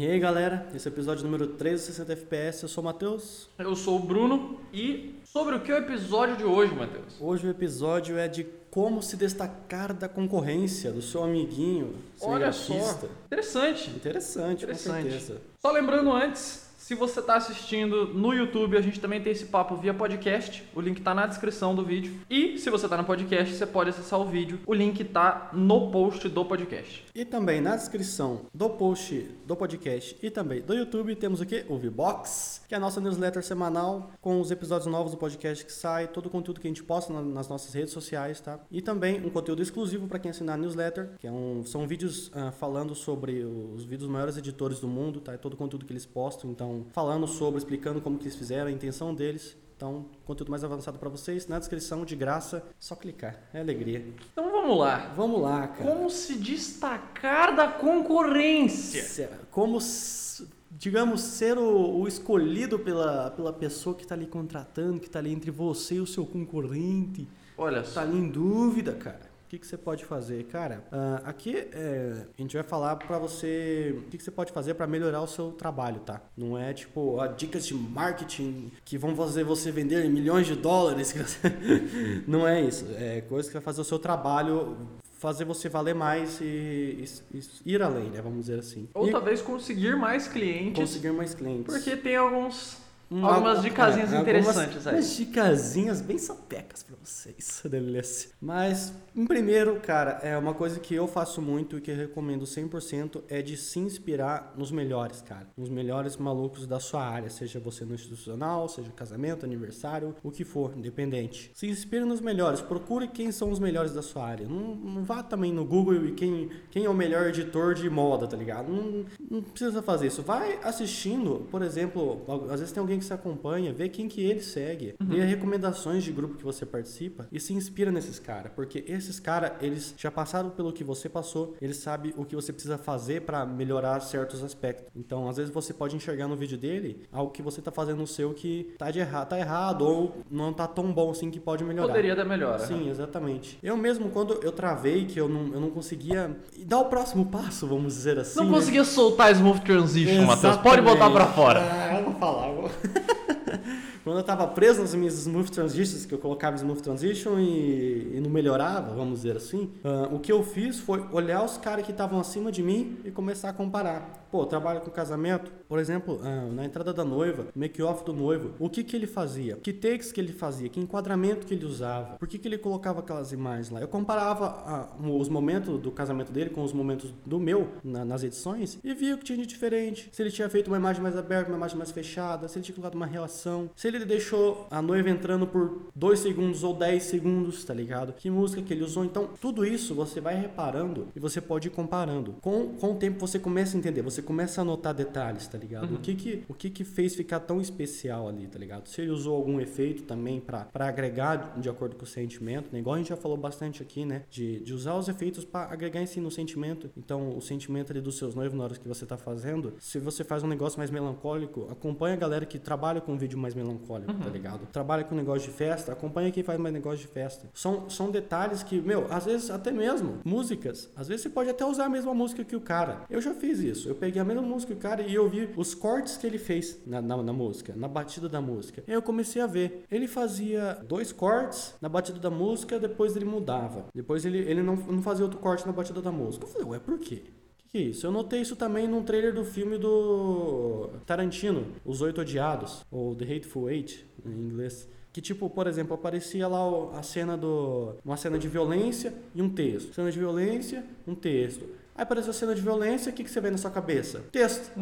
E aí galera, esse é o episódio número 13 60 FPS, eu sou o Matheus. Eu sou o Bruno e sobre o que é o episódio de hoje, Matheus? Hoje o episódio é de como se destacar da concorrência do seu amiguinho Olha só, interessante. Interessante, Interessante. com certeza. Só lembrando antes, se você está assistindo no YouTube, a gente também tem esse papo via podcast. O link está na descrição do vídeo. E se você está no podcast, você pode acessar o vídeo. O link está no post do podcast. E também na descrição do post do podcast e também do YouTube temos o que? O V-Box, que é a nossa newsletter semanal com os episódios novos do podcast que sai, todo o conteúdo que a gente posta na- nas nossas redes sociais, tá? E também um conteúdo exclusivo para quem assinar a newsletter, que é um, são vídeos ah, falando sobre os vídeos maiores editores do mundo, tá? Todo o conteúdo que eles postam, então falando sobre, explicando como que eles fizeram, a intenção deles. Então, conteúdo mais avançado para vocês, na descrição, de graça, só clicar. É alegria. Então vamos lá. Vamos lá, cara. Como se destacar da concorrência? Como, digamos, ser o, o escolhido pela, pela pessoa que está ali contratando, que está ali entre você e o seu concorrente, Olha está só. ali em dúvida, cara. O que, que você pode fazer? Cara, ah, aqui é, a gente vai falar pra você o que, que você pode fazer pra melhorar o seu trabalho, tá? Não é tipo ó, dicas de marketing que vão fazer você vender milhões de dólares. Não é isso. É coisa que vai fazer o seu trabalho fazer você valer mais e, e- e ir além, né? Vamos dizer assim. Ou E talvez conseguir mais clientes. conseguir mais clientes. Porque tem alguns Um- algumas algu- dicasinhas é, interessantes aí. Umas dicasinhas bem sapecas pra vocês, delícia. Mas, em primeiro, cara, é uma coisa que eu faço muito e que eu recomendo 100% é de se inspirar nos melhores, cara. Nos melhores malucos da sua área, seja você no institucional, seja casamento, aniversário, o que for, independente. Se inspire nos melhores, procure quem são os melhores da sua área. Não, não vá também no Google e quem, quem é o melhor editor de moda, tá ligado? Não, não precisa fazer isso. Vai assistindo, por exemplo, às vezes tem alguém que se acompanha, vê quem que ele segue, vê recomendações de grupo que você participa e se inspira nesses caras, porque esses caras, eles já passaram pelo que você passou, eles sabem o que você precisa fazer pra melhorar certos aspectos. Então, às vezes você pode enxergar no vídeo dele algo que você tá fazendo no seu que tá de errado, tá errado ou não tá tão bom assim que pode melhorar. Poderia dar melhor. Sim, exatamente. Eu mesmo, quando eu travei, que eu não, eu não conseguia dar o próximo passo, vamos dizer assim. Não né? conseguia soltar Smooth Transition, Matheus. Pode botar pra fora. Ah, eu vou falar. eu vou- Quando eu tava preso nas minhas Smooth Transitions, que eu colocava Smooth Transition e, e não melhorava, vamos dizer assim, ah, o que eu fiz foi olhar os caras que estavam acima de mim e começar a comparar. Pô, eu trabalho com casamento, por exemplo, ah, na entrada da noiva, make-off do noivo, o que que ele fazia? Que takes que ele fazia? Que enquadramento que ele usava? Por que que ele colocava aquelas imagens lá? Eu comparava ah, os momentos do casamento dele com os momentos do meu na- nas edições e via o que tinha de diferente. Se ele tinha feito uma imagem mais aberta, uma imagem mais fechada, se ele tinha colocado uma relação, se ele deixou a noiva entrando por 2 segundos ou 10 segundos, tá ligado? Que música que ele usou. Então, tudo isso você vai reparando e você pode ir comparando. Com, com o tempo você começa a entender, você começa a notar detalhes, tá ligado? O, que que, o que que fez ficar tão especial ali, tá ligado? Se ele usou algum efeito também pra pra agregar de acordo com o sentimento, né? Igual a gente já falou bastante aqui, né? De, de usar os efeitos pra agregar em si no sentimento. Então, o sentimento ali dos seus noivos na hora que você tá fazendo, se você faz um negócio mais melancólico, acompanha a galera que trabalha com um vídeo mais melancólico, tá ligado? Trabalha com negócio de festa, acompanha quem faz mais negócio de festa. São, são detalhes que, meu, às vezes até mesmo músicas, às vezes você pode até usar a mesma música que o cara. Eu já fiz isso. Eu peguei a mesma música que o cara e eu vi os cortes que ele fez na, na, na música, na batida da música. E eu comecei a ver. Ele fazia dois cortes na batida da música, depois ele mudava. Depois ele, ele não, não fazia outro corte na batida da música. Eu falei, ué, por quê? Que é isso? Eu notei isso também num trailer do filme do Tarantino, Os Oito Odiados, ou The Hateful Eight, em inglês. Que tipo, por exemplo, aparecia lá a cena do. uma cena de violência e um texto. Cena de violência, um texto. Aí apareceu a cena de violência, o que, que você vê na sua cabeça? Texto.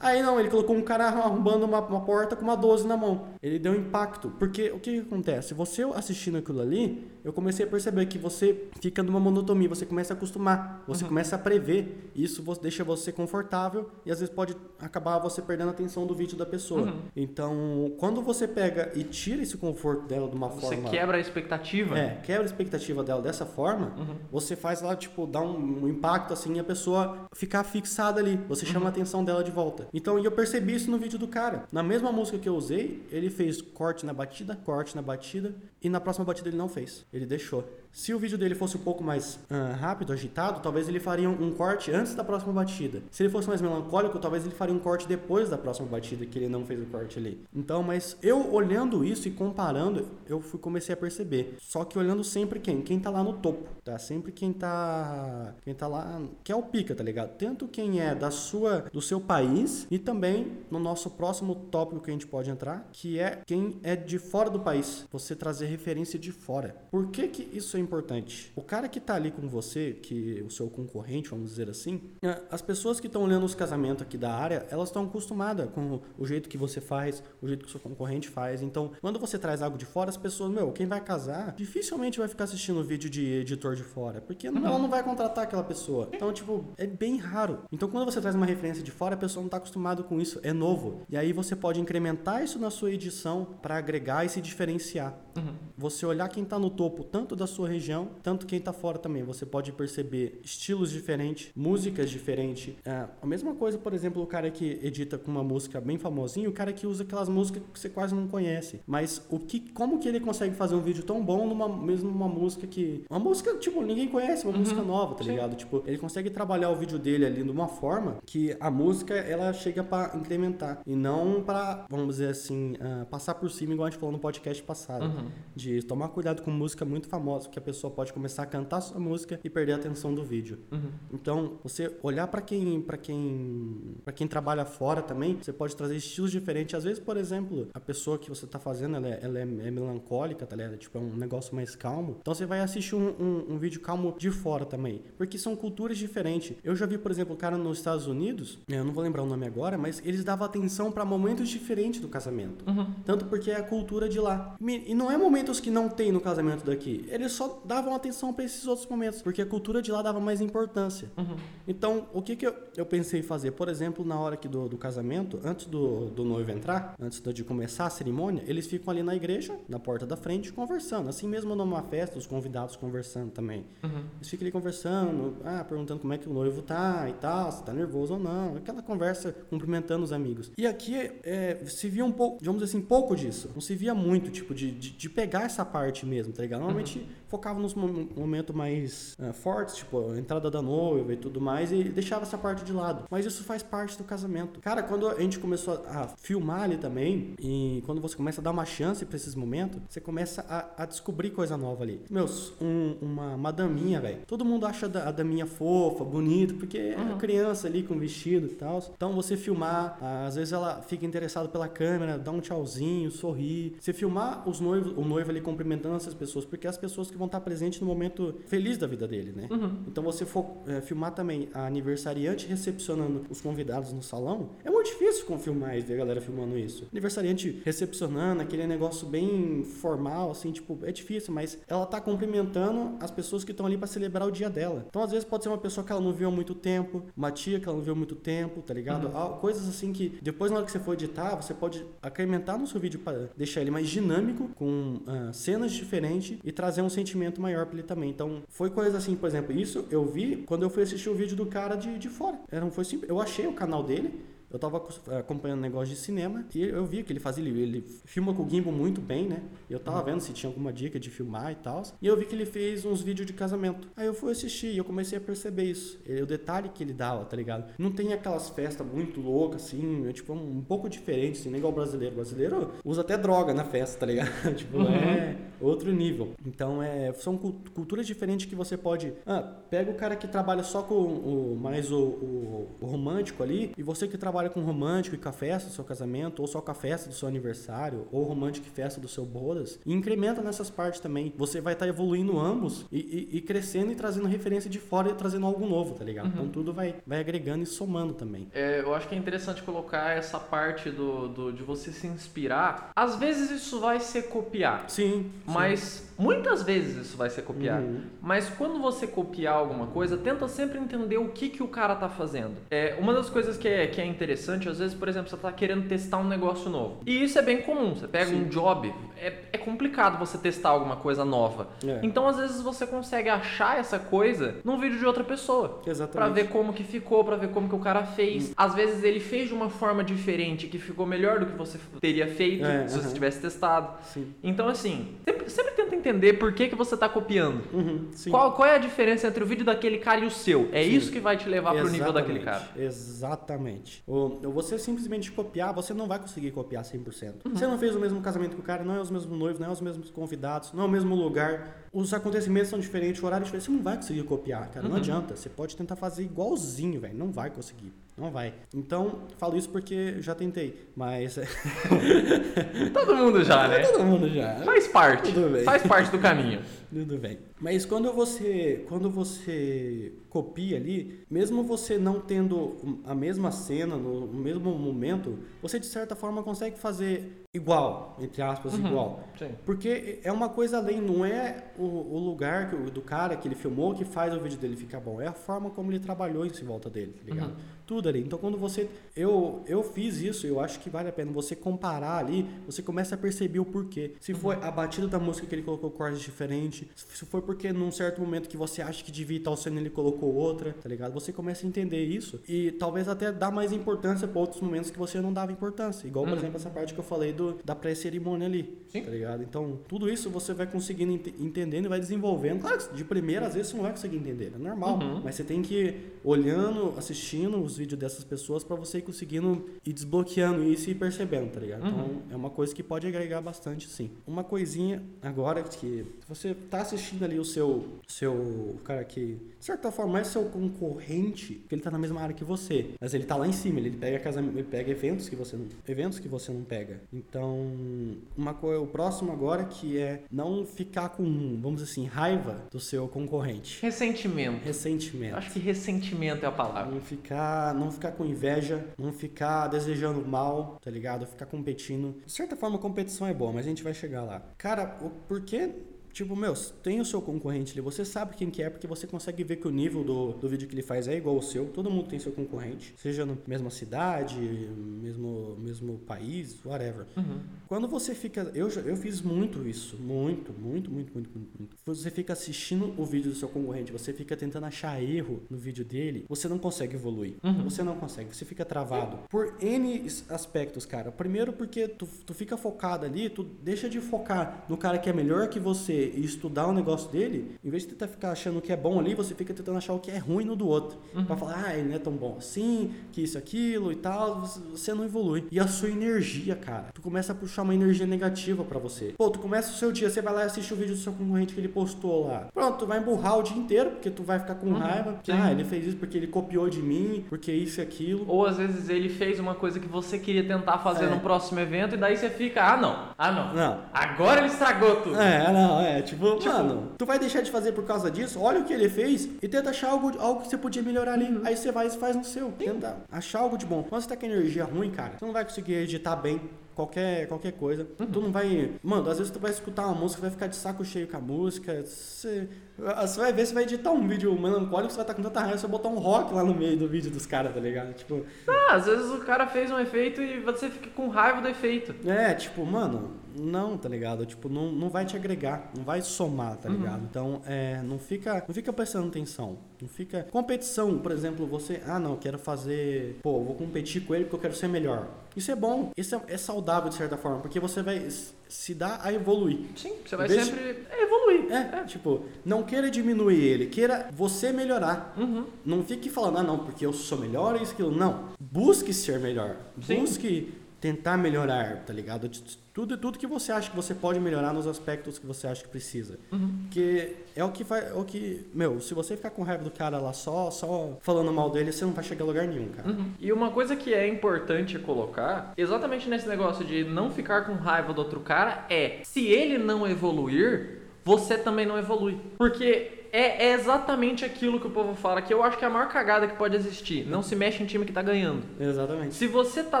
Aí não, ele colocou um cara arrombando uma, uma porta com uma 12 na mão. Ele deu impacto. Porque o que, que acontece? Você assistindo aquilo ali, eu comecei a perceber que você fica numa monotonia, você começa a acostumar, você começa a prever. Isso deixa você confortável e às vezes pode acabar você perdendo a atenção do vídeo da pessoa. Então, quando você pega e tira esse conforto dela de uma Você forma. quebra a expectativa. É, quebra a expectativa dela dessa forma, você faz lá, tipo, dá um, um impacto assim a pessoa ficar fixada ali. Você chama a atenção dela de volta. Então, e eu percebi isso no vídeo do cara. Na mesma música que eu usei, ele fez corte na batida, corte na batida, e na próxima batida ele não fez. Ele deixou. Se o vídeo dele fosse um pouco mais ah, rápido, agitado, talvez ele faria um, um corte antes da próxima batida. Se ele fosse mais melancólico, talvez ele faria um corte depois da próxima batida, que ele não fez o corte ali. Então, mas eu olhando isso e comparando, eu fui, comecei a perceber. Só que olhando sempre quem? Quem tá lá no topo, tá? Sempre quem tá. Quem tá lá. Que é o pica, tá ligado? Tanto quem é da sua. do seu país e também no nosso próximo tópico que a gente pode entrar, que é quem é de fora do país. Você trazer referência de fora. Por que que isso é importante? O cara que tá ali com você, que o seu concorrente, vamos dizer assim, é, as pessoas que estão olhando os casamentos aqui da área, elas estão acostumadas com o jeito que você faz, o jeito que o seu concorrente faz. Então, quando você traz algo de fora, as pessoas, meu, quem vai casar, dificilmente vai ficar assistindo vídeo de editor de fora, porque Uhum. ela não vai contratar aquela pessoa. Então, tipo, é bem raro. Então, quando você traz uma referência de fora, a pessoa não tá acostumada com isso, é novo. E aí você pode incrementar isso na sua edição para agregar e se diferenciar. Uhum. Você olhar quem tá no topo, tanto da sua região, tanto quem tá fora também. Você pode perceber estilos diferentes, músicas diferentes. É, a mesma coisa, por exemplo, o cara que edita com uma música bem famosinha, o cara que usa aquelas músicas que você quase não conhece. Mas o que, como que ele consegue fazer um vídeo tão bom numa mesmo numa música que uma música tipo ninguém conhece, uma música nova, tá Sim. ligado? Tipo, ele consegue trabalhar o vídeo dele ali de uma forma que a música ela chega pra incrementar e não pra, vamos dizer assim, ah, passar por cima igual a gente falou no podcast passado Uhum. de tomar cuidado com música muito famosa, que a pessoa pode começar a cantar sua música e perder a atenção do vídeo. Uhum. Então, você olhar para quem, para quem, para quem trabalha fora também, você pode trazer estilos diferentes. Às vezes, por exemplo, a pessoa que você tá fazendo, ela é, ela é, é melancólica, tá ligado? Tipo, é um negócio mais calmo. Então, você vai assistir um, um, um vídeo calmo de fora também, porque são culturas diferentes. Eu já vi, por exemplo, um cara nos Estados Unidos, eu não vou lembrar o nome agora, mas eles davam atenção para momentos diferentes do casamento. Uhum. Tanto porque é a cultura de lá. E não é momentos que não tem no casamento daqui. Eles só davam atenção para esses outros momentos, porque a cultura de lá dava mais importância. Uhum. Então, o que, que eu, eu pensei em fazer? Por exemplo, na hora aqui do, do casamento, antes do, do noivo entrar, antes de começar a cerimônia, eles ficam ali na igreja, na porta da frente, conversando. Assim mesmo numa festa, os convidados conversando também. Uhum. Eles ficam ali conversando, ah, perguntando como é que o noivo tá e tal, se tá nervoso ou não. Aquela conversa cumprimentando os amigos. E aqui é, se via um pouco, vamos dizer assim, pouco disso. Não se via muito, tipo, de, de, de pegar essa parte mesmo, tá ligado? Normalmente focava nos mom- momentos mais ah, fortes, tipo, a entrada da noiva e tudo mais, e deixava essa parte de lado. Mas isso faz parte do casamento. Cara, quando a gente começou a filmar ali também, e quando você começa a dar uma chance pra esses momentos, você começa a, a descobrir coisa nova ali. Meus, um- uma, uma daminha, velho. Todo mundo acha a daminha fofa, bonita, porque é Uhum. criança ali com vestido e tal. Então você filmar, às vezes ela fica interessada pela câmera, dá um tchauzinho, sorri. Você filmar os noivos, o noivo ali cumprimentando essas pessoas, porque é as pessoas que vão estar presentes no momento feliz da vida dele, né? Uhum. Então você for eh, filmar também a aniversariante recepcionando os convidados no salão, é difícil com filmar e ver a galera filmando isso. Aniversariante recepcionando, aquele negócio bem formal, assim, tipo, é difícil, mas ela tá cumprimentando as pessoas que estão ali para celebrar o dia dela. Então, às vezes, pode ser uma pessoa que ela não viu há muito tempo, uma tia que ela não viu há muito tempo, tá ligado? Ah, Coisas assim que depois, na hora que você for editar, você pode incrementar no seu vídeo para deixar ele mais dinâmico, com ah, cenas diferentes e trazer um sentimento maior pra ele também. Então, foi coisa assim, por exemplo, isso eu vi quando eu fui assistir o vídeo do cara de, de fora. Era, foi simples. Eu achei o canal dele. Eu tava acos- acompanhando negócio de cinema e eu vi que ele fazia, ele, ele filma com o gimbal muito bem, né? Eu tava vendo se tinha alguma dica de filmar e tal. E eu vi que ele fez uns vídeos de casamento. Aí eu fui assistir e eu comecei a perceber isso. E o detalhe que ele dava, tá ligado? Não tem aquelas festas muito loucas, assim, é tipo um, um pouco diferente, assim, nem igual o brasileiro. O brasileiro usa até droga na festa, tá ligado? tipo, é outro nível. Então, é, são cul- culturas diferentes que você pode. Ah, pega o cara que trabalha só com o, mais o, o- o romântico ali, e você que trabalha com romântico e com a festa do seu casamento, ou só com a festa do seu aniversário, ou romântico e festa do seu bodas, e incrementa nessas partes também. Você vai estar evoluindo ambos e, e- e crescendo e trazendo referência de fora e trazendo algo novo, tá ligado? Então tudo vai, vai agregando e somando também. É, eu acho que é interessante colocar essa parte do, do- de você se inspirar. Às vezes isso vai ser copiar, Sim. mas muitas vezes isso vai ser copiar. Uhum. Mas quando você copiar alguma coisa, tenta sempre entender o que, que o cara tá fazendo. É, uma das coisas que é, que é interessante, às vezes, por exemplo, você tá querendo testar um negócio novo. E isso é bem comum. Você pega Sim. um job, é, é complicado você testar alguma coisa nova. É. Então, às vezes, você consegue achar essa coisa num vídeo de outra pessoa. Exatamente. Pra ver como que ficou, pra ver como que o cara fez. Às vezes ele fez de uma forma diferente que ficou melhor do que você teria feito É, se você aham. tivesse testado. Sim. Então, assim, sempre, sempre tenta entender por que, que você tá copiando. Uhum, sim. Qual, qual é a diferença entre o vídeo daquele cara e o seu? É isso que vai te levar pro nível daquele cara. Exatamente. Ou, você simplesmente copiar, você não vai conseguir copiar 100%. Você não fez o mesmo casamento que o cara, não é os mesmos noivos, não é os mesmos convidados, não é o mesmo lugar. Os acontecimentos são diferentes, o horário é diferente. Você não vai conseguir copiar, cara. Não adianta. Você pode tentar fazer igualzinho, velho. Não vai conseguir. Não vai. Então, falo isso porque já tentei. Mas. Todo mundo já, né? Todo mundo já. Faz parte. Tudo bem. Faz parte do caminho. Tudo bem. Mas quando você, quando você copia ali, mesmo você não tendo a mesma cena no mesmo momento, você de certa forma consegue fazer igual, entre aspas, Uhum. igual. Sim. Porque é uma coisa além, não é o, o lugar que, o- do cara que ele filmou que faz o vídeo dele ficar bom, é a forma como ele trabalhou em volta dele, tá ligado? Uhum. Tudo ali. Então quando você. Eu, eu fiz isso, eu acho que vale a pena você comparar ali, você começa a perceber o porquê. Se Uhum. foi a batida da música que ele colocou cordas diferente, se foi porque num certo momento que você acha que devia estar sendo ele colocou outra, tá ligado? Você começa a entender isso e talvez até dar mais importância para outros momentos que você não dava importância. Igual, por Uhum. exemplo, essa parte que eu falei do, da pré-cerimônia ali. Sim. Tá ligado? Então, tudo isso você vai conseguindo ente- entendendo e vai desenvolvendo. Claro que de primeira, às vezes, você não vai conseguir entender, é normal. Uhum. Mas você tem que ir olhando, assistindo os vídeos dessas pessoas pra você ir conseguindo ir desbloqueando isso e ir percebendo, tá ligado? Então, Uhum. é uma coisa que pode agregar bastante, sim. Uma coisinha agora que se você tá assistindo ali o seu, seu cara que, de certa forma, é seu concorrente, porque ele tá na mesma área que você, mas ele tá lá em cima, ele pega casa, ele pega eventos que você não, eventos que você não pega. Então, uma coisa, o próximo agora que é não ficar com, vamos dizer assim, raiva do seu concorrente. Ressentimento. Ressentimento. Acho que ressentimento é a palavra. Não ficar, não ficar com inveja, não ficar desejando mal, tá ligado? Ficar competindo. De certa forma, competição é boa, mas a gente vai chegar lá. Cara, o porquê Tipo, meu, tem o seu concorrente ali, você sabe quem que é, porque você consegue ver que o nível do, do vídeo que ele faz é igual ao seu. Todo mundo tem seu concorrente, seja na mesma cidade, mesmo, mesmo país, whatever. Uhum. Quando você fica. Eu, eu fiz muito isso. Muito, muito, muito, muito, muito, muito. Você fica assistindo o vídeo do seu concorrente, você fica tentando achar erro no vídeo dele, você não consegue evoluir. Uhum. Você não consegue, você fica travado. Por N aspectos, cara. Primeiro, porque tu, tu fica focado ali, tu deixa de focar no cara que é melhor que você e estudar o negócio dele, em vez de tentar ficar achando o que é bom ali, você fica tentando achar o que é ruim no do outro. Pra falar, ah, ele não é tão bom assim, que isso, aquilo e tal. Você, não evolui. E a sua energia, cara. Tu começa a puxar uma energia negativa pra você. Pô, tu começa o seu dia, você vai lá e assiste o vídeo do seu concorrente que ele postou lá. Pronto, tu vai emburrar o dia inteiro, porque tu vai ficar com raiva. Porque, Sim. ah, ele fez isso porque ele copiou de mim, porque isso e aquilo. Ou às vezes ele fez uma coisa que você queria tentar fazer É. no próximo evento e daí você fica, ah não, ah não. Não. Agora ele estragou tudo. É, não, é, tipo, Tipo- mano, tu vai deixar de fazer por causa disso, olha o que ele fez e tenta achar algo, algo que você podia melhorar ali. Uhum. Aí você vai e faz no seu. Tenta achar algo de bom. Quando você tá com energia ruim, cara, você não vai conseguir editar bem. Qualquer, qualquer coisa. Uhum. Tu não vai. Mano, às vezes tu vai escutar uma música, vai ficar de saco cheio com a música. Você, você vai ver, você vai editar um vídeo melancólico, você vai estar com tanta raiva, você vai botar um rock lá no meio do vídeo dos caras, tá ligado? Tipo, Ah, às vezes o cara fez um efeito e você fica com raiva do efeito. É, tipo, mano, não, tá ligado? Tipo, não, não vai te agregar, não vai somar, tá ligado? Então, é, não fica, não fica prestando atenção. Não fica. Competição, por exemplo, você, ah, não, eu quero fazer. Pô, vou competir com ele porque eu quero ser melhor. Isso é bom, isso é, é saudável de certa forma, porque você vai se dar a evoluir. Sim, você vai Em vez de- sempre evoluir. É, tipo, não queira diminuir ele, queira você melhorar. Uhum. Não fique falando, ah, não, porque eu sou melhor, isso, aquilo. Não. Busque ser melhor. Sim. Busque tentar melhorar, tá ligado? Tudo, tudo que você acha que você pode melhorar nos aspectos que você acha que precisa. Uhum. Porque é o que vai. É o que. Meu, se você ficar com raiva do cara lá só, só falando mal dele, você não vai chegar a lugar nenhum, cara. Uhum. E uma coisa que é importante colocar, exatamente nesse negócio de não ficar com raiva do outro cara, é se ele não evoluir, você também não evolui. Porque é, é exatamente aquilo que o povo fala, que eu acho que é a maior cagada que pode existir. Não se mexe em time que tá ganhando. Exatamente. Se você tá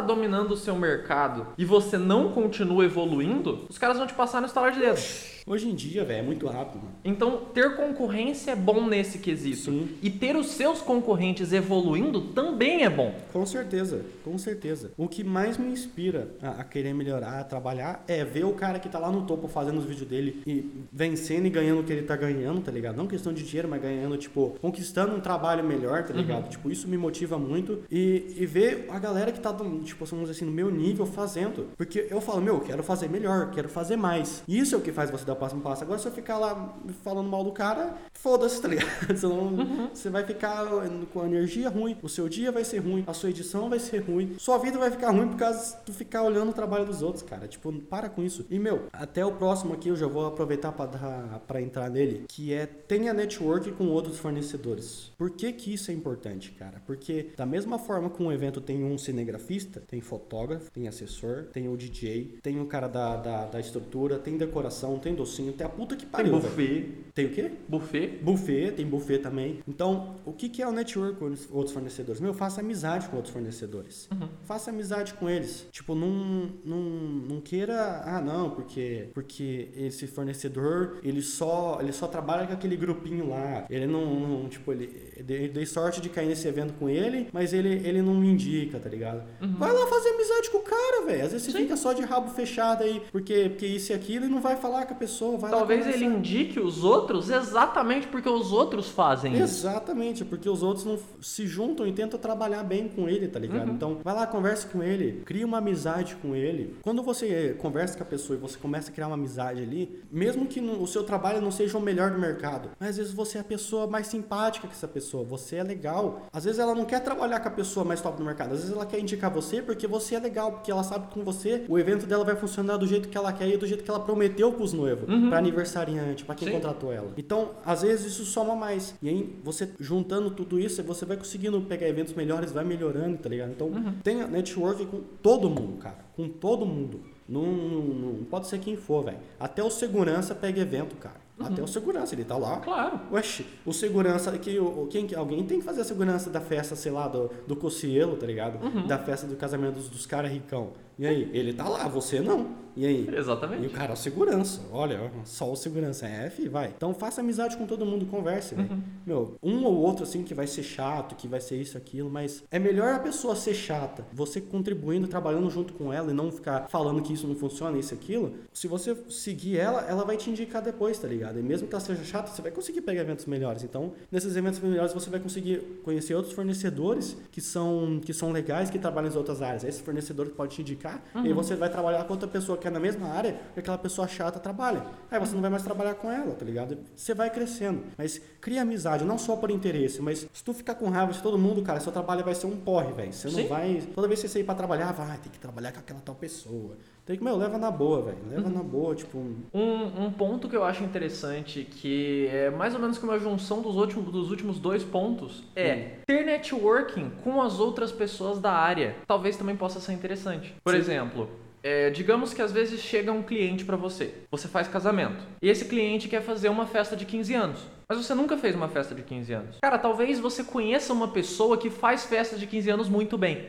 dominando o seu mercado e você não continua evoluindo, os caras vão te passar no estalar de dedo. Hoje em dia, velho, é muito rápido, mano. Então, ter concorrência é bom nesse quesito. Sim. E ter os seus concorrentes evoluindo também é bom. Com certeza, com certeza. O que mais me inspira a, a querer melhorar, a trabalhar, é ver o cara que tá lá no topo fazendo os vídeos dele e vencendo e ganhando o que ele tá ganhando, tá ligado? Não questão de dinheiro, mas ganhando, tipo, conquistando um trabalho melhor, tá ligado? Tipo, isso me motiva muito. E, e ver a galera que tá, do- tipo, vamos dizer assim, no meu nível fazendo. Porque eu falo, meu, eu quero fazer melhor, quero fazer mais. Isso é o que faz você dar o próximo passo. Agora, se eu ficar lá falando mal do cara, foda-se, tá ligado? Senão, Uhum. Você vai ficar com a energia ruim, o seu dia vai ser ruim, a sua edição vai ser ruim, sua vida vai ficar ruim por causa de tu ficar olhando o trabalho dos outros, cara. Tipo, para com isso. E, meu, até o próximo aqui eu já vou aproveitar pra, dar, pra entrar nele, que é tenha network com outros fornecedores. Por que que isso é importante, cara? Porque da mesma forma que um evento tem um cinegrafista, tem fotógrafo, tem assessor, tem o DJ, tem o cara da, da, da estrutura, tem decoração, tem docinho, tem a puta que Tem pariu, velho. buffet. Tem o quê? Buffet. Buffet, tem buffet também. Então, o que que é o network com os outros fornecedores? Meu, faça amizade com outros fornecedores. Faça amizade com eles. Tipo, não, não, não queira, ah, não, porque porque esse fornecedor, ele só, ele só trabalha com aquele grupinho lá. Ele não, não, tipo, ele dei, dei sorte de cair nesse evento com ele, mas ele, ele não me indica, tá ligado? Vai lá fazer amizade com o cara, velho. Às vezes você Sim. fica só de rabo fechado aí, porque, porque isso e aquilo, e não vai falar com a pessoa, Talvez ele indique os outros exatamente porque os outros fazem isso. Exatamente, porque os outros não se juntam e tentam trabalhar bem com ele, tá ligado? Uhum. Então, vai lá, conversa com ele, cria uma amizade com ele. Quando você conversa com a pessoa e você começa a criar uma amizade ali, mesmo que no- o seu trabalho não seja o melhor do mercado, mas às vezes você é a pessoa mais simpática que essa pessoa, você é legal. Às vezes ela não quer trabalhar com a pessoa mais top do mercado, às vezes ela quer indicar você porque você é legal, porque ela sabe que com você o evento dela vai funcionar do jeito que ela quer e do jeito que ela prometeu pros noivos, pra aniversariante, pra quem Sim. contratou ela. Então, às vezes isso soma mais. E aí, você juntando tudo isso, você vai conseguindo pegar eventos melhores, vai melhorando, tá ligado? Então, tenha network com todo mundo, cara. Com todo mundo. Não, não, não pode ser quem for, velho. Até o segurança pega evento, cara. Até o segurança, ele tá lá. Claro. Oxe, o segurança que o, quem, que- alguém tem que fazer a segurança da festa, sei lá, do, do Cocielo, tá ligado? Da festa do casamento dos, dos caras ricão. E aí, ele tá lá, você não. E aí? E Exatamente. o cara é o segurança. Olha, só o segurança. É, fi, vai. Então faça amizade com todo mundo, converse, velho. Meu, um ou outro assim que vai ser chato, que vai ser isso, aquilo, mas é melhor a pessoa ser chata, você contribuindo, trabalhando junto com ela e não ficar falando que isso não funciona, isso, aquilo. Se você seguir ela, ela vai te indicar depois, tá ligado? E mesmo que ela seja chata, você vai conseguir pegar eventos melhores. Então, nesses eventos melhores, você vai conseguir conhecer outros fornecedores que são, que são legais, que trabalham em outras áreas. Esse fornecedor pode te indicar e aí você vai trabalhar com outra pessoa que é na mesma área que aquela pessoa chata trabalha. Aí você não vai mais trabalhar com ela, tá ligado? Você vai crescendo. Mas cria amizade, não só por interesse, mas se tu ficar com raiva de todo mundo, cara, seu trabalho vai ser um porre, velho. Você não Sim. vai. Toda vez que você sair pra trabalhar, vai, tem que trabalhar com aquela tal pessoa. Tem que, meu, leva na boa, velho. Leva na boa, tipo. Um, um ponto que eu acho interessante, que é mais ou menos como a junção dos últimos, dos últimos dois pontos, é ter networking com as outras pessoas da área. Talvez também possa ser interessante. Por Sim. exemplo, é, digamos que às vezes chega um cliente pra você, você faz casamento, e esse cliente quer fazer uma festa de 15 anos. Mas você nunca fez uma festa de 15 anos. Cara, talvez você conheça uma pessoa que faz festa de 15 anos muito bem.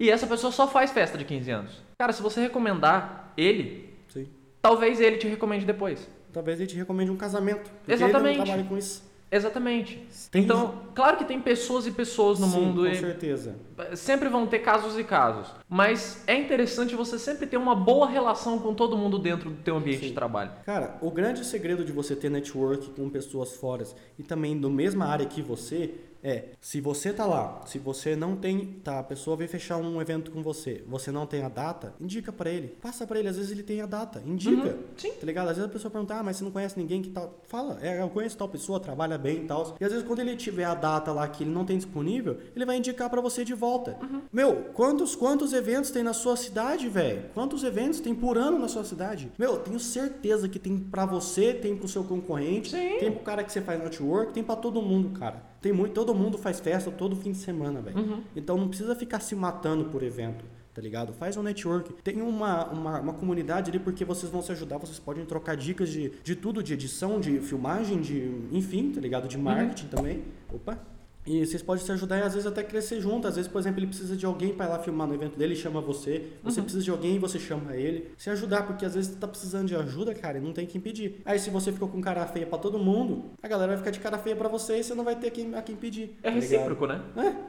E essa pessoa só faz festa de 15 anos. Cara, se você recomendar ele, sim. talvez ele te recomende depois. Talvez ele te recomende um casamento. Exatamente. ele não trabalha com isso. Exatamente. Tem- Então, claro que tem pessoas e pessoas no Sim, mundo Com e certeza. sempre vão ter casos e casos, mas é interessante você sempre ter uma boa relação com todo mundo dentro do teu ambiente Sim. de trabalho. Cara, o grande segredo de você ter network com pessoas fora e também da mesma área que você é, se você tá lá, se você não tem, tá, a pessoa veio fechar um evento com você, você não tem a data, indica pra ele. Passa pra ele, às vezes ele tem a data, indica. Uhum, sim. Tá ligado? Às vezes a pessoa pergunta: "Ah, mas você não conhece ninguém que tal?" Fala: "É, eu conheço tal pessoa, trabalha bem e tal". E às vezes quando ele tiver a data lá que ele não tem disponível, ele vai indicar pra você de volta. Uhum. Meu, quantos quantos eventos tem na sua cidade, velho? Quantos eventos tem por ano na sua cidade? Meu, tenho certeza que tem pra você, tem pro seu concorrente, Sim. tem pro cara que você faz network, tem pra todo mundo, cara. Tem muito, todo mundo faz festa todo fim de semana, velho. Uhum. Então não precisa ficar se matando por evento. Tá ligado? Faz um network. Tem uma, uma, uma comunidade ali porque vocês vão se ajudar, vocês podem trocar dicas de, de tudo, de edição, de filmagem, de. enfim, tá ligado? De marketing também. Opa! E vocês podem se ajudar e às vezes até crescer junto. Às vezes, por exemplo, ele precisa de alguém para ir lá filmar no evento dele e chama você. Você precisa de alguém e você chama ele. Se ajudar, porque às vezes você tá precisando de ajuda, cara, e não tem que impedir. Aí se você ficou com cara feia para todo mundo, a galera vai ficar de cara feia para você e você não vai ter quem, a quem pedir. É tá ligado? recíproco, né?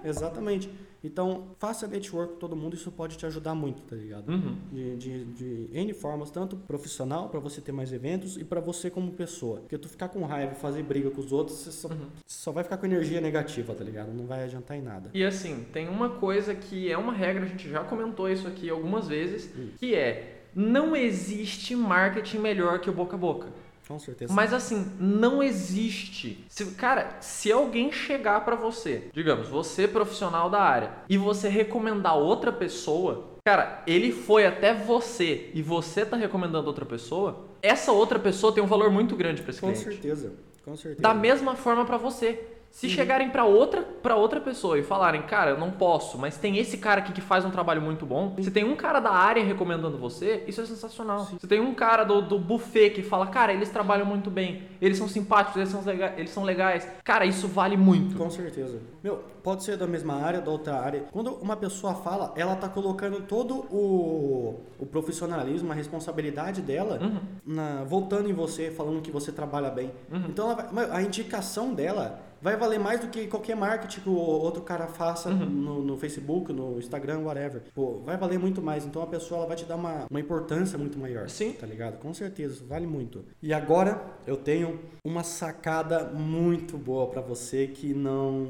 É, exatamente. Então, faça network com todo mundo, isso pode te ajudar muito, tá ligado? Uhum. De, de, de N formas, tanto profissional, pra você ter mais eventos, e pra você como pessoa. Porque tu ficar com raiva e fazer briga com os outros, você só, Uhum. só vai ficar com energia negativa, tá ligado? Não vai adiantar em nada. E assim, tem uma coisa que é uma regra, a gente já comentou isso aqui algumas vezes, Hum. que é não existe marketing melhor que o boca a boca. Com certeza. Mas assim, não existe. Se, cara, se alguém chegar pra você, digamos, você profissional da área, e você recomendar outra pessoa, cara, ele foi até você e você tá recomendando outra pessoa, essa outra pessoa tem um valor muito grande pra esse Com cliente. certeza. Com certeza. Da mesma forma pra você. Se Uhum. chegarem pra outra, pra outra pessoa e falarem, cara, eu não posso, mas tem esse cara aqui que faz um trabalho muito bom. Se tem um cara da área recomendando você, isso é sensacional. Se tem um cara do, do buffet que fala, cara, eles trabalham muito bem, eles são simpáticos, eles são, lega- eles são legais. Cara, isso vale muito. Com certeza. Meu, pode ser da mesma área, da outra área. Quando uma pessoa fala, ela tá colocando todo o, o profissionalismo, a responsabilidade dela, Uhum. na- voltando em você, falando que você trabalha bem. Então, ela vai- a indicação dela vai valer mais do que qualquer marketing que o outro cara faça Uhum. no, no Facebook, no Instagram, whatever. Pô, vai valer muito mais. Então, a pessoa ela vai te dar uma, uma importância muito maior. Sim. Tá ligado? Com certeza, vale muito. E agora, eu tenho uma sacada muito boa pra você que não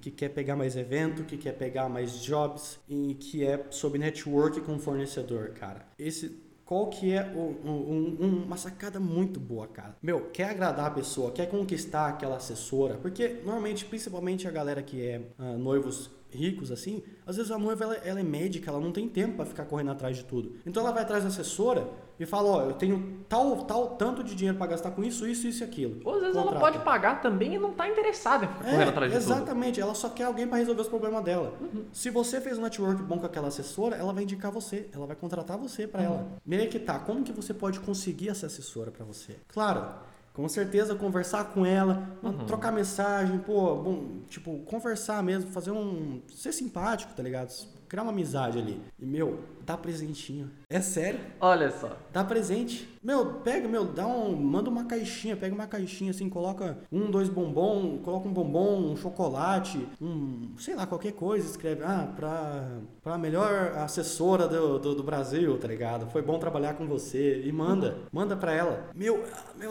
que quer pegar mais evento, que quer pegar mais jobs e que é sobre network com fornecedor, cara. Esse qual que é o- um- um- uma sacada muito boa, cara? Meu, quer agradar a pessoa, quer conquistar aquela assessora, porque normalmente, principalmente a galera que é ah, noivos ricos assim, às vezes a noiva ela, ela é médica, ela não tem tempo pra ficar correndo atrás de tudo. Então ela vai atrás da assessora e fala, ó, eu tenho tal, tal tanto de dinheiro pra gastar com isso, isso, isso e aquilo. Ou às vezes ela Contrata. pode pagar também e não tá interessada em ficar É, correndo atrás de tudo. exatamente, ela só quer alguém pra resolver os problemas dela. Uhum. Se você fez um network bom com aquela assessora, ela vai indicar você, ela vai contratar você pra Uhum. ela. Meio que tá, como que você pode conseguir essa assessora pra você? Claro, com certeza conversar com ela, Uhum. trocar mensagem, pô, bom, tipo, conversar mesmo, fazer um ser simpático, tá ligado? Criar uma amizade ali. E meu, dá presentinho. É sério? Olha só. Dá presente. Meu, pega, meu, dá um. Manda uma caixinha, pega uma caixinha assim, coloca um, dois bombom, coloca um bombom, um chocolate, um. sei lá, qualquer coisa, escreve, ah, pra, pra melhor assessora do, do, do Brasil, tá ligado? Foi bom trabalhar com você. E manda, manda pra ela. Meu, meu,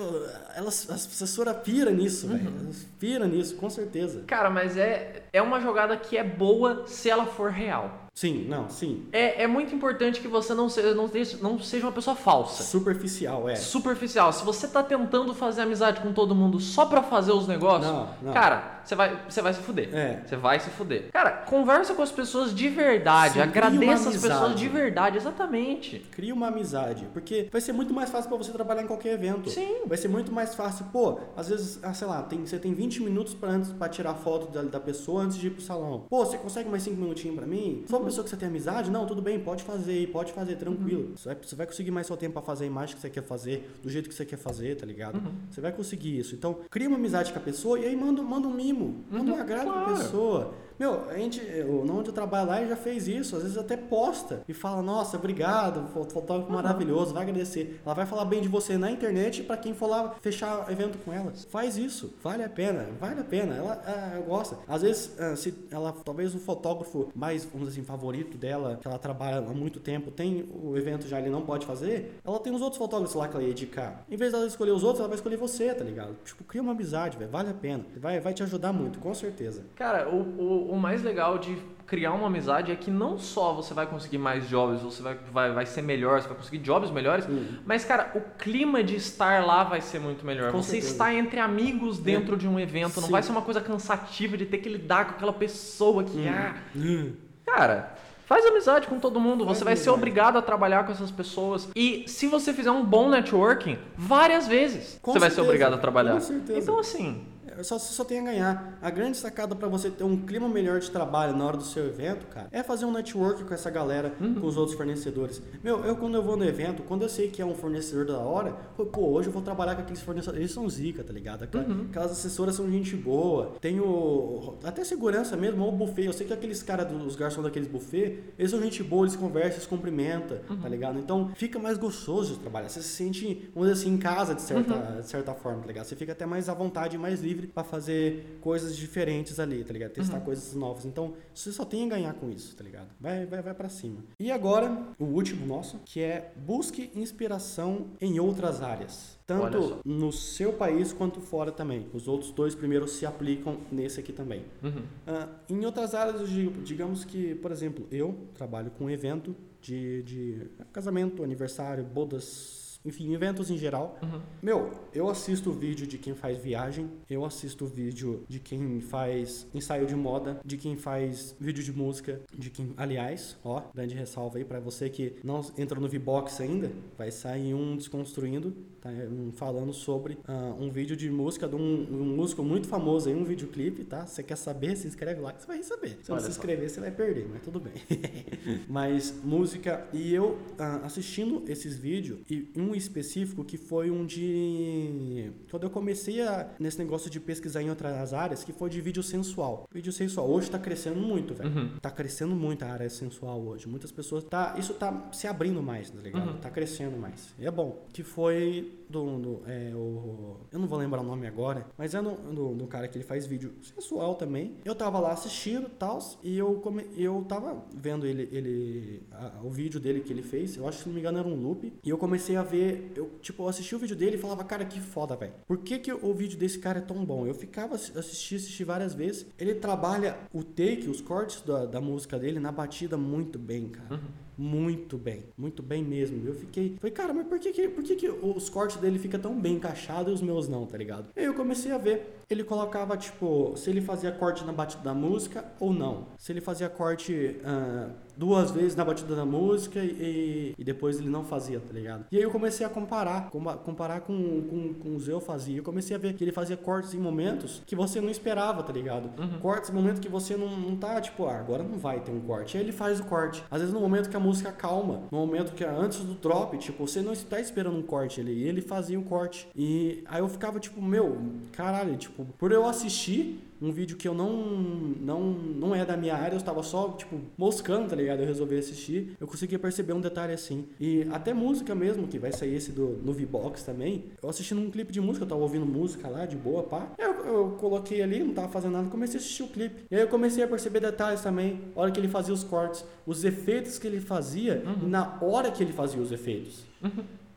ela, a assessora pira nisso, velho. Elas Pira nisso, com certeza. Cara, mas é, é uma jogada que é boa se ela for real. Sim, não, sim. É, é muito importante que você não seja, não, seja- não seja uma pessoa falsa. Superficial, é. Superficial. Se você tá tentando fazer amizade com todo mundo só pra fazer os negócios, Não, não. cara, você vai, você vai se fuder. É. Você vai se fuder. Cara, conversa com as pessoas de verdade. Sim, agradeça as pessoas de verdade, exatamente. Cria uma amizade, porque vai ser muito mais fácil pra você trabalhar em qualquer evento. Sim. Vai ser muito mais fácil, pô, às vezes, ah, sei lá, tem, você tem 20 minutos pra antes para tirar foto da, da pessoa antes de ir pro salão. Pô, você consegue mais 5 minutinhos pra mim? Só uma pessoa que você tem amizade? Não, tudo bem, pode fazer, pode fazer, tranquilo. Você, vai, você vai conseguir mais seu tempo pra fazer a imagem que você quer fazer, do jeito que você quer fazer, tá ligado? Você vai conseguir isso. Então, cria uma amizade com a pessoa e aí manda, manda um mimo, manda um agrado pra claro. pessoa. Meu, a gente, eu, onde eu trabalho lá, ele já fez isso. Às vezes até posta e fala, nossa, obrigado, fo- fotógrafo maravilhoso, vai agradecer. Ela vai falar bem de você na internet pra quem for lá fechar evento com ela. Faz isso, vale a pena, vale a pena. Ela ah, gosta. Às vezes, ah, se ela, talvez o fotógrafo mais, vamos dizer assim, favorito dela, que ela trabalha há muito tempo, tem o evento já, ele não pode fazer, ela tem os outros fotógrafos lá que ela ia indicar. Em vez dela escolher os outros, ela vai escolher você, tá ligado? Tipo, cria uma amizade, velho, vale a pena. Vai, vai te ajudar muito, com certeza. Cara, o, o, o mais legal de criar uma amizade é que não só você vai conseguir mais jobs, você vai, vai, vai ser melhor, você vai conseguir jobs melhores, mas, cara, o clima de estar lá vai ser muito melhor. Com você certeza. está entre amigos dentro de um evento, não Sim. vai ser uma coisa cansativa de ter que lidar com aquela pessoa que. Ah, Hum. Cara, faz amizade com todo mundo. Você vai ser obrigado a trabalhar com essas pessoas. E se você fizer um bom networking, várias vezes Com você vai ser certeza, obrigado a trabalhar. com certeza. Então, assim, Só, só tem a ganhar. A grande sacada pra você ter um clima melhor de trabalho na hora do seu evento, cara, é fazer um network com essa galera, com os outros fornecedores. Meu, eu quando eu vou no evento, quando eu sei que é um fornecedor da hora, pô, pô, hoje eu vou trabalhar com aqueles fornecedores. Eles são zica, tá ligado? Aquela- Aquelas assessoras são gente boa. Tem o. Até segurança mesmo, ou o buffet. Eu sei que aqueles caras, dos garçons daqueles buffet, eles são gente boa, eles conversam, eles cumprimentam, tá ligado? Então fica mais gostoso de trabalhar. Você se sente, vamos dizer assim, em casa, de certa, de certa forma, tá ligado? Você fica até mais à vontade mais livre livre pra fazer coisas diferentes ali, tá ligado? Testar coisas novas. Então, você só tem a ganhar com isso, tá ligado? Vai, vai, vai pra cima. E agora, o último nosso, que é busque inspiração em outras áreas. Tanto no seu país quanto fora também. Os outros dois primeiros se aplicam nesse aqui também. Uhum. Ah, em outras áreas, eu digo- digamos que, por exemplo, eu trabalho com evento de, de casamento, aniversário, bodas, enfim, eventos em geral. Uhum. Meu, eu assisto vídeo de quem faz viagem, eu assisto vídeo de quem faz ensaio de moda, de quem faz vídeo de música, de quem, aliás, ó, grande ressalva aí pra você que não entra no V-Box ainda, vai sair um desconstruindo, tá? Um falando sobre ah, um vídeo de música de um, um músico muito famoso aí, um videoclipe, tá? Você quer saber? Se inscreve lá que você vai receber. Se não se só. inscrever, você vai perder, mas tudo bem. mas música e eu ah, assistindo esses vídeos e um específico que foi um de quando eu comecei a, nesse negócio de pesquisar em outras áreas que foi de vídeo sensual. Vídeo sensual hoje tá crescendo muito velho. Uhum. tá crescendo muito a área sensual hoje. Muitas pessoas tá isso tá se abrindo mais tá ligado? Uhum. tá crescendo mais. E é bom. Que foi do, do é, o eu não vou lembrar o nome agora mas é no, do, do cara que ele faz vídeo sensual também. Eu tava lá assistindo tal e eu come, eu tava vendo ele ele a- o vídeo dele que ele fez. Eu acho que se não me engano era um loop. E eu comecei a ver eu tipo eu assisti o vídeo dele e falava cara que foda velho. Por que que o vídeo desse cara é tão bom? Eu ficava assi- assisti várias vezes. Ele trabalha o take os cortes da, da música dele na batida muito bem cara muito bem, muito bem mesmo. Eu fiquei, falei, cara, mas por que que, por que que os cortes dele fica tão bem encaixados e os meus não, tá ligado? Aí eu comecei a ver, ele colocava, tipo, se ele fazia corte na batida da música ou não. Se ele fazia corte ah, duas vezes na batida da música e, e depois ele não fazia, tá ligado? E aí eu comecei a comparar, compa- comparar com, com, com os eu fazia. Eu comecei a ver que ele fazia cortes em momentos que você não esperava, tá ligado? Cortes em momentos que você não, não tá, tipo, ah, agora não vai ter um corte. Aí ele faz o corte. Às vezes no momento que a música calma, no momento que antes do drop, tipo, você não está esperando um corte ali. Ele fazia um corte. E aí eu ficava, tipo, meu, caralho, tipo, por eu assistir um vídeo que eu não não não é da minha área, eu estava só, tipo, moscando, tá ligado? Eu resolvi assistir, eu conseguia perceber um detalhe assim. E até música mesmo, que vai sair esse do, no V-Box também, eu assistindo um clipe de música, eu tava ouvindo música lá, de boa, pá. Eu, eu coloquei ali, não tava fazendo nada, comecei a assistir o clipe. E aí eu comecei a perceber detalhes também, a hora que ele fazia os cortes, os efeitos que ele fazia, e na hora que ele fazia os efeitos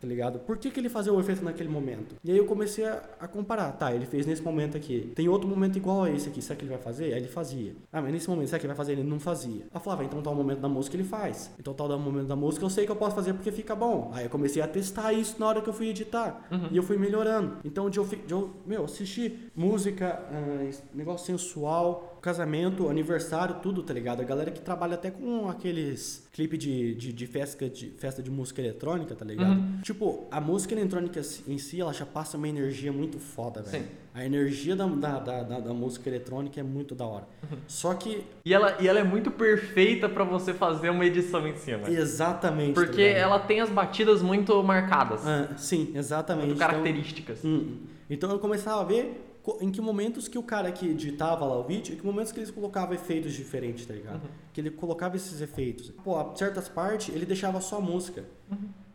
tá ligado? Por que, que ele fazia o efeito naquele momento? E aí eu comecei a, a comparar. Tá, ele fez nesse momento aqui. Tem outro momento igual a esse aqui. Será que ele vai fazer? Aí ele fazia. Ah, mas nesse momento, será que ele vai fazer? Ele não fazia. Eu falava, então tal momento da música ele faz. Então tal momento da música eu sei que eu posso fazer porque fica bom. Aí eu comecei a testar isso na hora que eu fui editar. E eu fui melhorando. Então de eu, de eu meu, assistir música, ah, esse negócio sensual, casamento, aniversário, tudo, tá ligado? A galera que trabalha até com aqueles clipe de, de, de festa, de festa de música eletrônica, tá ligado? Tipo, a música eletrônica em si, ela já passa uma energia muito foda, velho. Sim. A energia da, da, da, da- música eletrônica é muito da hora. Só que, E ela, e ela é muito perfeita pra você fazer uma edição em cima. exatamente. tá Porque ligado? ela tem as batidas muito marcadas, Ah, sim, exatamente. muito Então- características. Hum. Então eu começava a ver em que momentos que o cara que editava lá o vídeo, em que momentos que eles colocavam efeitos diferentes, tá ligado? Que ele colocava esses efeitos. Pô, a certas partes ele deixava só a música.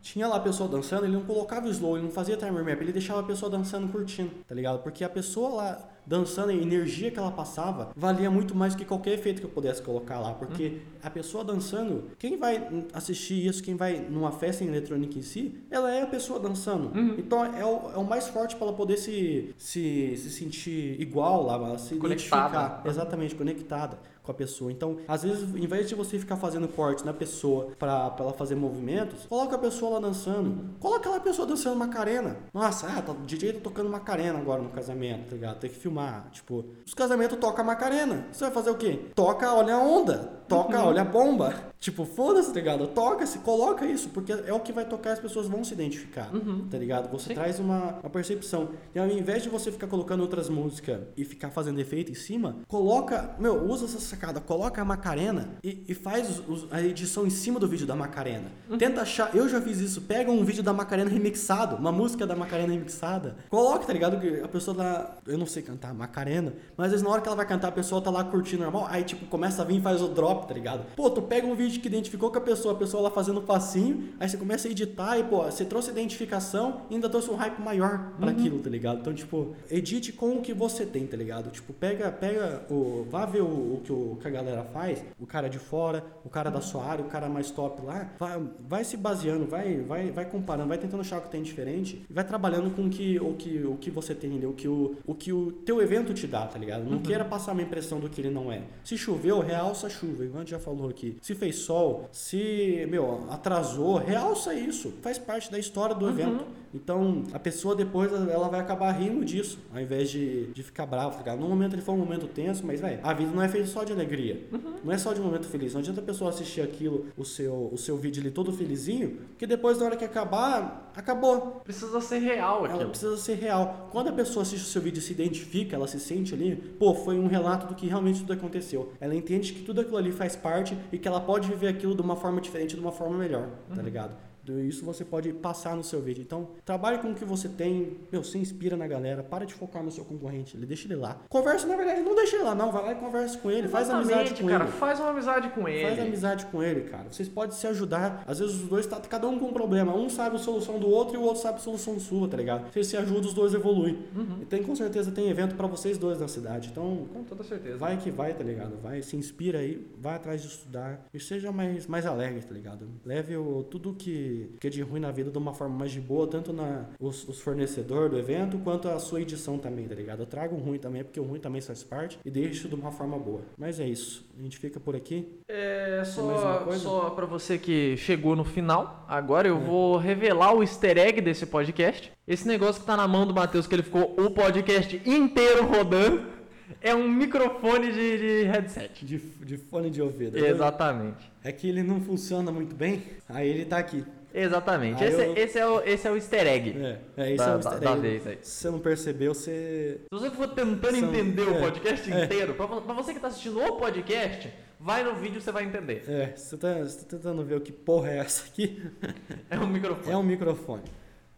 Tinha lá a pessoa dançando, ele não colocava slow, ele não fazia timer map, ele deixava a pessoa dançando, curtindo, tá ligado? Porque a pessoa lá dançando, a energia que ela passava, valia muito mais que qualquer efeito que eu pudesse colocar lá. Porque a pessoa dançando, quem vai assistir isso, quem vai numa festa em eletrônica em si, ela é a pessoa dançando. Então é o, é o mais forte para ela poder se, se, se sentir igual lá, ela se Conectada. identificar. Exatamente, conectada com a pessoa. Então, às vezes, em vez de você ficar fazendo corte na pessoa pra, pra ela fazer movimentos, coloca a pessoa lá dançando. Coloca aquela pessoa dançando Macarena. Nossa, ah, tá, o DJ tá tocando Macarena agora no casamento, tá ligado? Tem que filmar. Tipo, os casamentos toca Macarena. Você vai fazer o quê? Toca, olha a onda. Toca, olha a bomba. Tipo, foda-se, tá ligado? Toca-se, coloca isso, porque é o que vai tocar as pessoas vão se identificar, tá ligado? Você Sim. traz uma, uma percepção. E ao invés de você ficar colocando outras músicas e ficar fazendo efeito em cima, coloca, meu, usa essas sacada? Coloca a Macarena e, e faz os- a edição em cima do vídeo da Macarena. Tenta achar, eu já fiz isso, pega um vídeo da Macarena remixado, uma música da Macarena remixada, coloca, tá ligado? Que a pessoa lá, eu não sei cantar Macarena, mas às vezes na hora que ela vai cantar, a pessoa tá lá curtindo normal, aí tipo, começa a vir e faz o drop, tá ligado? Pô, tu pega um vídeo que identificou com a pessoa, a pessoa lá fazendo passinho, aí você começa a editar e, pô, você trouxe identificação e ainda trouxe um hype maior pra aquilo, tá ligado? Então, tipo, edite com o que você tem, tá ligado? Tipo, pega, pega o. Vá ver o, o que, o que a galera faz, o cara de fora, o cara da sua área, o cara mais top lá, vai, vai se baseando, vai, vai, vai comparando, vai tentando achar o que tem diferente vai trabalhando com o que, o que, o que você tem? O que o, o que o teu evento te dá, tá ligado? Não queira passar uma impressão do que ele não é. Se choveu, realça a chuva, igual a gente já falou aqui. Se fez sol, se, meu, atrasou, realça isso. Faz parte da história do evento. Então, a pessoa depois ela vai acabar rindo disso, ao invés de, de ficar brava, tá ligado? No momento ele foi um momento tenso, mas, velho, a vida não é feita só de alegria. Não é só de um momento feliz. Não adianta a pessoa assistir aquilo, o seu, o seu vídeo ali todo felizinho, que depois, na hora que acabar, acabou. Precisa ser real Ela aquilo. precisa ser real. Quando a pessoa assiste o seu vídeo e se identifica, ela se sente ali, pô, foi um relato do que realmente tudo aconteceu. Ela entende que tudo aquilo ali faz parte e que ela pode viver aquilo de uma forma diferente, de uma forma melhor, tá ligado? Isso você pode passar no seu vídeo. Então, trabalhe com o que você tem, meu, se inspira na galera, para de focar no seu concorrente, ele deixa ele lá. Conversa, na verdade, não deixa ele lá, não, vai lá e conversa com ele, faz amizade Exatamente, com cara. ele. Faz uma amizade com ele. Faz amizade com ele, cara. Vocês podem se ajudar. Às vezes os dois tá cada um com um problema. Um sabe a solução do outro e o outro sabe a solução sua, tá ligado? Vocês se ajudam, os dois evoluem. Uhum. E tem com certeza tem evento pra vocês dois na cidade. Então, Com toda certeza. vai que vai, tá ligado? Vai, se inspira aí, vai atrás de estudar e seja mais mais alegre, tá ligado? Leve o, tudo que, que é de ruim na vida de uma forma mais de boa, tanto na os, os fornecedores do evento quanto a sua edição também, tá ligado? Eu trago o ruim também, porque o ruim também faz parte e deixo de uma forma boa. Mas é isso. A gente fica por aqui. É, só, só pra você que chegou no final, agora eu É. vou revelar o easter egg desse podcast. Esse negócio que tá na mão do Matheus, que ele ficou o podcast inteiro rodando, é um microfone de, de headset. De, de fone de ouvido. Exatamente. É que ele não funciona muito bem, aí ele tá aqui. Exatamente. Esse, eu- esse, é o, esse é o easter egg. É, é isso Da- é o da- easter da egg. vez aí. Se você não percebeu, você. Se você for tentando São- entender o é, podcast é. inteiro, pra, pra você que tá assistindo o podcast, vai no vídeo e você vai entender. É, você tá, você tá tentando ver o que porra é essa aqui? É um microfone. É um microfone.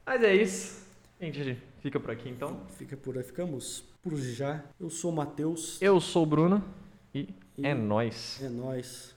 Mas é isso. Gente, fica por aqui então. Fica por aí, ficamos por já. Eu sou o Matheus. Eu sou o Bruno e E- é nóis. É nóis.